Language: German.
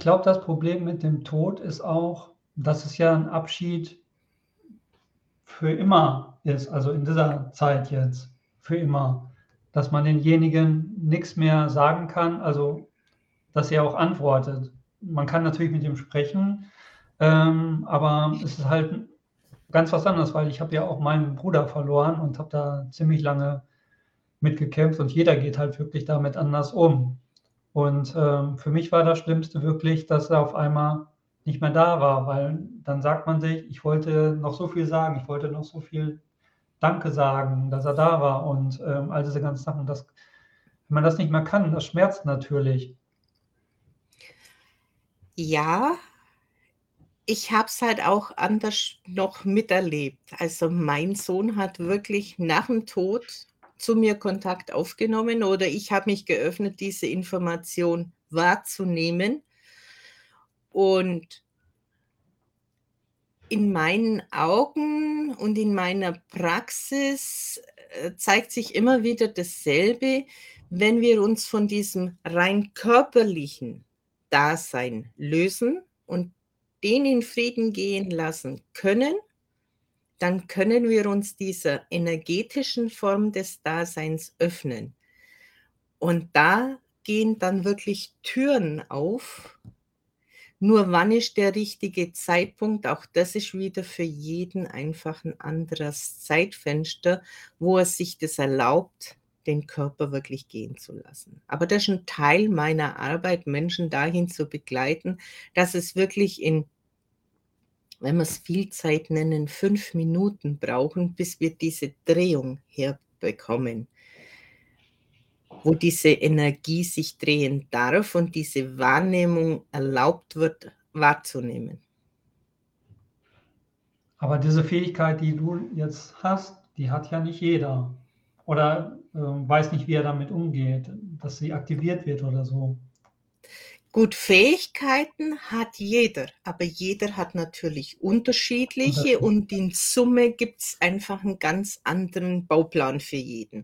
ich glaube, das Problem mit dem Tod ist auch, dass es ja 'n Abschied für immer ist, also in dieser Zeit jetzt, für immer, dass man denjenigen nix mehr sagen kann, also, dass er auch antwortet. Man kann natürlich mit ihm sprechen, ähm, aber es ist halt ganz was anderes, weil ich habe ja auch meinen Bruder verloren und habe da ziemlich lange mit gekämpft und jeder geht halt wirklich damit anders um. Und, ähm, für mich war das Schlimmste wirklich, dass er auf einmal nicht mehr da war, weil dann sagt man sich: „Ich wollte noch so viel sagen. Ich wollte noch so viel Danke sagen, dass er da war“ und, ähm, all diese ganzen Sachen. Das wenn man das nicht mehr kann, das schmerzt natürlich. Ja, ich habe es halt auch anders noch miterlebt. Also, mein Sohn hat wirklich nach 'm Tod zu mir Kontakt aufgenommen oder ich habe mich geöffnet, diese Information wahrzunehmen. Und in meinen Augen und in meiner Praxis, äh, zeigt sich immer wieder dasselbe, wenn wir uns von diesem rein körperlichen Dasein lösen und den in Frieden gehen lassen können, dann können wir uns dieser energetischen Form des Daseins öffnen. Und da gehen dann wirklich Türen auf. Nur wann ist der richtige Zeitpunkt? Auch das ist wieder für jeden einfach 'n anderes Zeitfenster, wo er sich das erlaubt, den Körper wirklich gehen zu lassen. Aber das ist 'n Teil meiner Arbeit, Menschen dahin zu begleiten, dass es wirklich in wenn wir's viel Zeit nennen, 5 Minuten brauchen, bis wir diese Drehung herbekommen wo diese Energie sich drehen darf und diese Wahrnehmung erlaubt wird, wahrzunehmen. Aber diese Fähigkeit, die du jetzt hast, die hat ja nicht jeder oder, ähm, weiß nicht, wie er damit umgeht, dass sie aktiviert wird oder so. Gut, Fähigkeiten hat jeder, aber jeder hat natürlich unterschiedliche Unterschied und in Summe gibt's einfach 'n ganz anderen Bauplan für jeden.